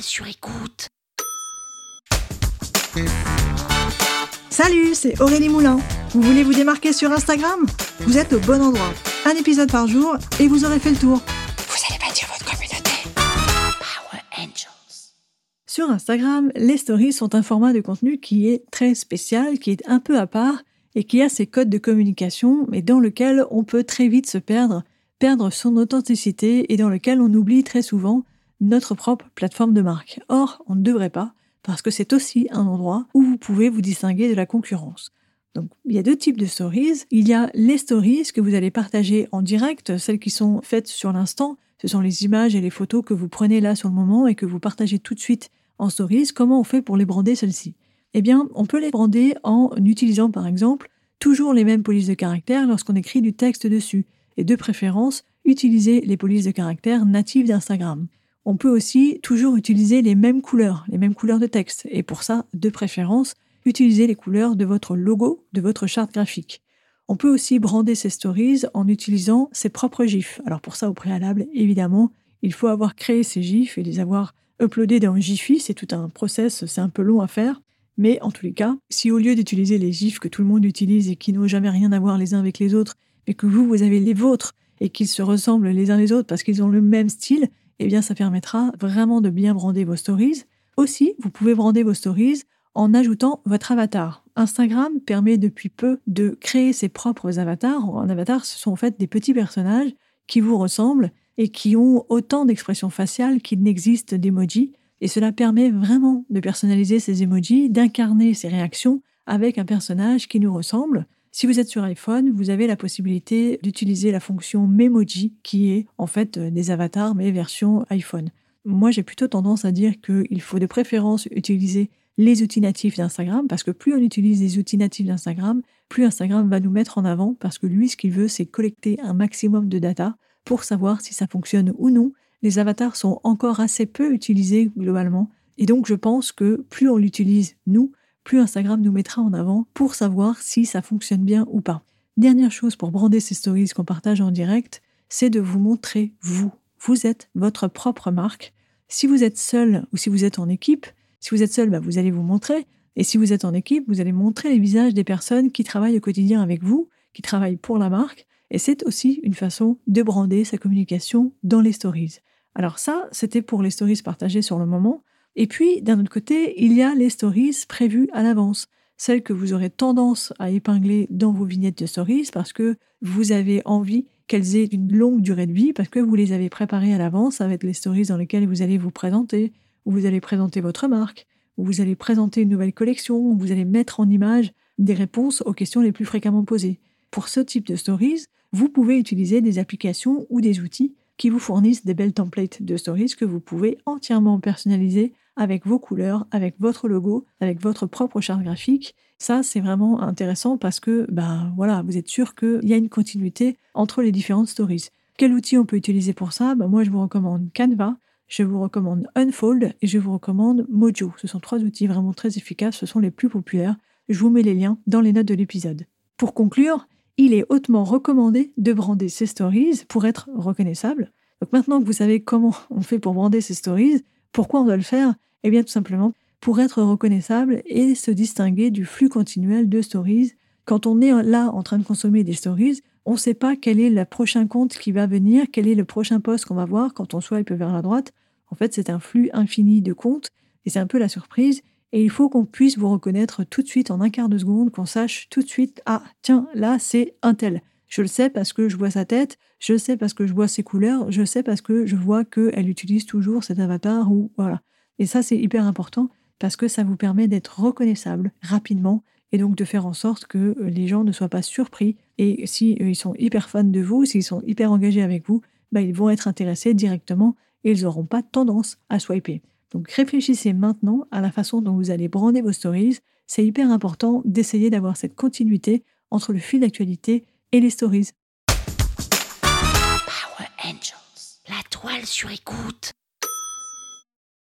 Sur écoute. Salut, c'est Aurélie Moulin. Vous voulez vous démarquer sur Instagram? Vous êtes au bon endroit. Un épisode par jour et vous aurez fait le tour. Vous allez bâtir votre communauté. Power Angels. Sur Instagram, les stories sont un format de contenu qui est très spécial, qui est un peu à part et qui a ses codes de communication, mais dans lequel on peut très vite se perdre, perdre son authenticité et dans lequel on oublie très souvent notre propre plateforme de marque. Or, on ne devrait pas, parce que c'est aussi un endroit où vous pouvez vous distinguer de la concurrence. Donc, il y a deux types de stories. Il y a les stories que vous allez partager en direct, celles qui sont faites sur l'instant. Ce sont les images et les photos que vous prenez là sur le moment et que vous partagez tout de suite en stories. Comment on fait pour les brander celles-ci? Eh bien, on peut les brander en utilisant par exemple toujours les mêmes polices de caractère lorsqu'on écrit du texte dessus. Et de préférence, utiliser les polices de caractère natives d'Instagram on peut aussi toujours utiliser les mêmes couleurs, les mêmes couleurs de texte. Et pour ça, de préférence, utilisez les couleurs de votre logo, de votre charte graphique. On peut aussi brander ces stories en utilisant ses propres GIFs. Alors pour ça, au préalable, évidemment, il faut avoir créé ces GIFs et les avoir uploadés dans Jiffy. C'est tout un process, c'est un peu long à faire. Mais en tous les cas, si au lieu d'utiliser les GIFs que tout le monde utilise et qui n'ont jamais rien à voir les uns avec les autres, mais que vous, vous avez les vôtres et qu'ils se ressemblent les uns les autres parce qu'ils ont le même style, eh bien ça permettra vraiment de bien brander vos stories. Aussi, vous pouvez brander vos stories en ajoutant votre avatar. Instagram permet depuis peu de créer ses propres avatars. En avatar, ce sont en fait des petits personnages qui vous ressemblent et qui ont autant d'expressions faciales qu'il n'existe d'emojis. Et cela permet vraiment de personnaliser ces emojis, d'incarner ces réactions avec un personnage qui nous ressemble. Si vous êtes sur iPhone, vous avez la possibilité d'utiliser la fonction Memoji, qui est en fait euh, des avatars, mais version iPhone. Moi, j'ai plutôt tendance à dire qu'il faut de préférence utiliser les outils natifs d'Instagram, parce que plus on utilise les outils natifs d'Instagram, plus Instagram va nous mettre en avant, parce que lui, ce qu'il veut, c'est collecter un maximum de data pour savoir si ça fonctionne ou non. Les avatars sont encore assez peu utilisés globalement, et donc je pense que plus on l'utilise, nous, plus Instagram nous mettra en avant pour savoir si ça fonctionne bien ou pas. Dernière chose pour brander ces stories qu'on partage en direct, c'est de vous montrer vous. Vous êtes votre propre marque. Si vous êtes seul ou si vous êtes en équipe, si vous êtes seul, bah, vous allez vous montrer. Et si vous êtes en équipe, vous allez montrer les visages des personnes qui travaillent au quotidien avec vous, qui travaillent pour la marque. Et c'est aussi une façon de brander sa communication dans les stories. Alors ça, c'était pour les stories partagées sur le moment. Et puis, d'un autre côté, il y a les stories prévues à l'avance, celles que vous aurez tendance à épingler dans vos vignettes de stories parce que vous avez envie qu'elles aient une longue durée de vie, parce que vous les avez préparées à l'avance avec les stories dans lesquelles vous allez vous présenter, où vous allez présenter votre marque, où vous allez présenter une nouvelle collection, où vous allez mettre en image des réponses aux questions les plus fréquemment posées. Pour ce type de stories, vous pouvez utiliser des applications ou des outils qui vous fournissent des belles templates de stories que vous pouvez entièrement personnaliser avec vos couleurs, avec votre logo, avec votre propre charte graphique. Ça, c'est vraiment intéressant parce que, ben voilà, vous êtes sûr qu'il y a une continuité entre les différentes stories. Quel outil on peut utiliser pour ça? Ben, Moi, je vous recommande Canva, je vous recommande Unfold et je vous recommande Mojo. Ce sont trois outils vraiment très efficaces, ce sont les plus populaires. Je vous mets les liens dans les notes de l'épisode. Pour conclure, il est hautement recommandé de brander ces stories pour être reconnaissable. Donc maintenant que vous savez comment on fait pour brander ces stories, pourquoi on doit le faire? Eh bien, tout simplement pour être reconnaissable et se distinguer du flux continuel de stories. Quand on est là en train de consommer des stories, on ne sait pas quel est le prochain compte qui va venir, quel est le prochain post qu'on va voir quand on swipe vers la droite. En fait, c'est un flux infini de comptes et c'est un peu la surprise. Et il faut qu'on puisse vous reconnaître tout de suite en un quart de seconde, qu'on sache tout de suite, ah tiens, là c'est un tel. Je le sais parce que je vois sa tête, je sais parce que je vois ses couleurs, je sais parce que je vois qu'elle utilise toujours cet avatar ou voilà. Et ça, c'est hyper important parce que ça vous permet d'être reconnaissable rapidement et donc de faire en sorte que euh, les gens ne soient pas surpris. Et si euh, sont hyper fans de vous, s'ils sont hyper engagés avec vous, bah, ils vont être intéressés directement et ils n'auront pas tendance à swiper. Donc réfléchissez maintenant à la façon dont vous allez brander vos stories. C'est hyper important d'essayer d'avoir cette continuité entre le fil d'actualité et les stories. Power Angels, la toile sur écoute.